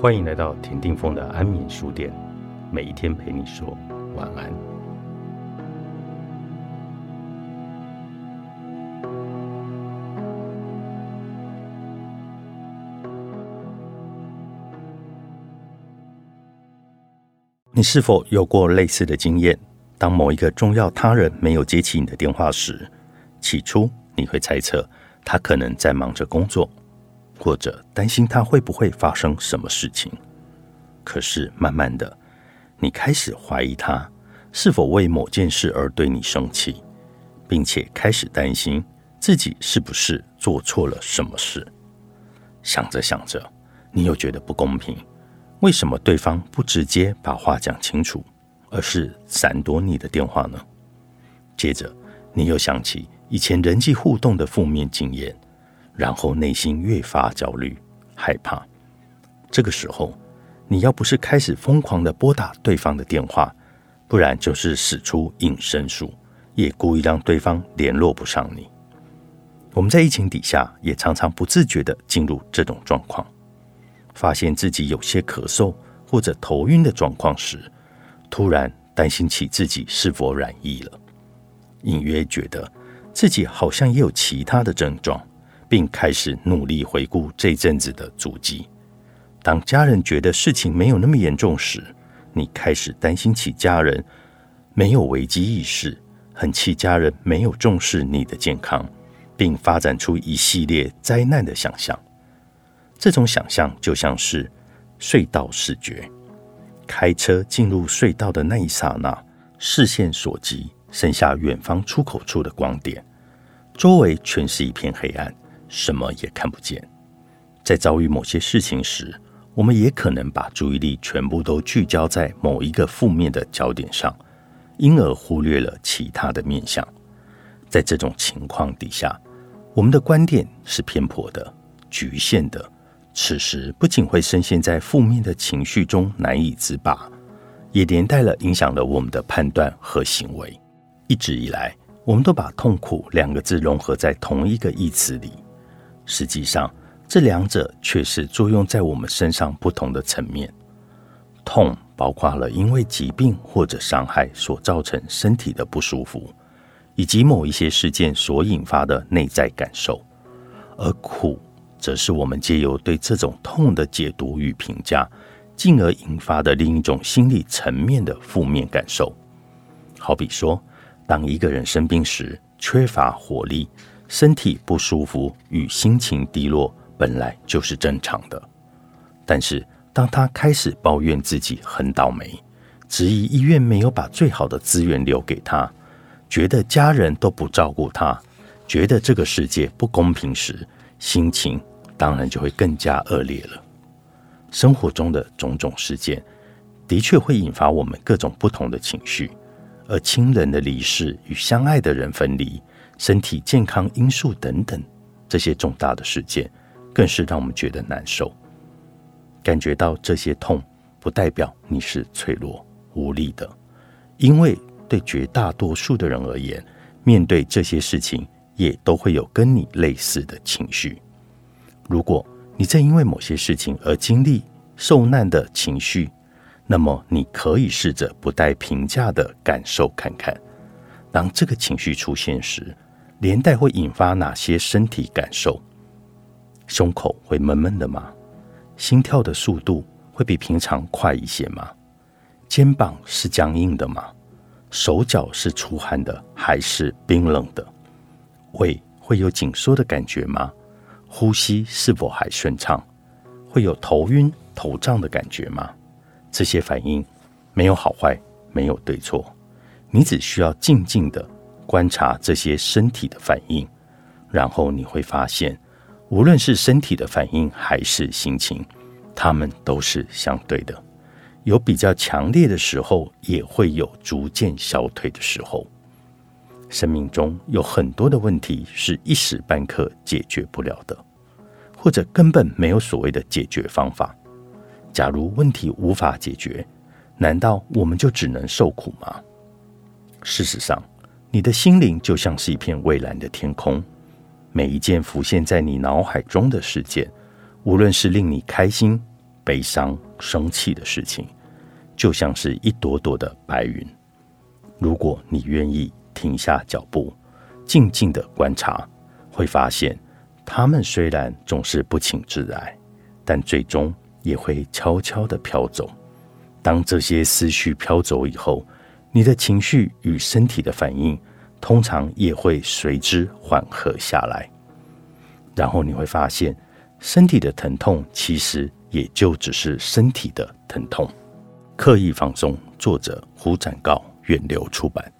欢迎来到田定峰的安眠书店，每一天陪你说晚安。你是否有过类似的经验？当某一个重要他人没有接起你的电话时，起初你会猜测他可能在忙着工作。或者担心他会不会发生什么事情，可是慢慢的，你开始怀疑他是否为某件事而对你生气，并且开始担心自己是不是做错了什么事。想着想着，你又觉得不公平，为什么对方不直接把话讲清楚，而是闪躲你的电话呢？接着，你又想起以前人际互动的负面经验。然后内心越发焦虑、害怕。这个时候，你要不是开始疯狂的拨打对方的电话，不然就是使出隐身术，也故意让对方联络不上你。我们在疫情底下，也常常不自觉的进入这种状况。发现自己有些咳嗽或者头晕的状况时，突然担心起自己是否染疫了，隐约觉得自己好像也有其他的症状。并开始努力回顾这阵子的足迹。当家人觉得事情没有那么严重时，你开始担心起家人没有危机意识，很气家人没有重视你的健康，并发展出一系列灾难的想象。这种想象就像是隧道视觉，开车进入隧道的那一刹那，视线所及，剩下远方出口处的光点，周围全是一片黑暗。什么也看不见。在遭遇某些事情时，我们也可能把注意力全部都聚焦在某一个负面的焦点上，因而忽略了其他的面相。在这种情况底下，我们的观点是偏颇的、局限的。此时不仅会深陷在负面的情绪中难以自拔，也连带了影响了我们的判断和行为。一直以来，我们都把“痛苦”两个字融合在同一个义词里。实际上，这两者却是作用在我们身上不同的层面。痛包括了因为疾病或者伤害所造成身体的不舒服，以及某一些事件所引发的内在感受；而苦则是我们借由对这种痛的解读与评价，进而引发的另一种心理层面的负面感受。好比说，当一个人生病时，缺乏活力。身体不舒服与心情低落本来就是正常的，但是当他开始抱怨自己很倒霉，质疑医院没有把最好的资源留给他，觉得家人都不照顾他，觉得这个世界不公平时，心情当然就会更加恶劣了。生活中的种种事件的确会引发我们各种不同的情绪，而亲人的离世与相爱的人分离。身体健康因素等等，这些重大的事件，更是让我们觉得难受。感觉到这些痛，不代表你是脆弱无力的，因为对绝大多数的人而言，面对这些事情，也都会有跟你类似的情绪。如果你正因为某些事情而经历受难的情绪，那么你可以试着不带评价的感受看看，当这个情绪出现时。连带会引发哪些身体感受？胸口会闷闷的吗？心跳的速度会比平常快一些吗？肩膀是僵硬的吗？手脚是出汗的还是冰冷的？胃会有紧缩的感觉吗？呼吸是否还顺畅？会有头晕头胀的感觉吗？这些反应没有好坏，没有对错，你只需要静静的。观察这些身体的反应，然后你会发现，无论是身体的反应还是心情，它们都是相对的。有比较强烈的时候，也会有逐渐消退的时候。生命中有很多的问题是一时半刻解决不了的，或者根本没有所谓的解决方法。假如问题无法解决，难道我们就只能受苦吗？事实上。你的心灵就像是一片蔚蓝的天空，每一件浮现在你脑海中的事件，无论是令你开心、悲伤、生气的事情，就像是一朵朵的白云。如果你愿意停下脚步，静静的观察，会发现，它们虽然总是不请自来，但最终也会悄悄的飘走。当这些思绪飘走以后，你的情绪与身体的反应，通常也会随之缓和下来。然后你会发现，身体的疼痛其实也就只是身体的疼痛。刻意放松，作者胡展告。远流出版。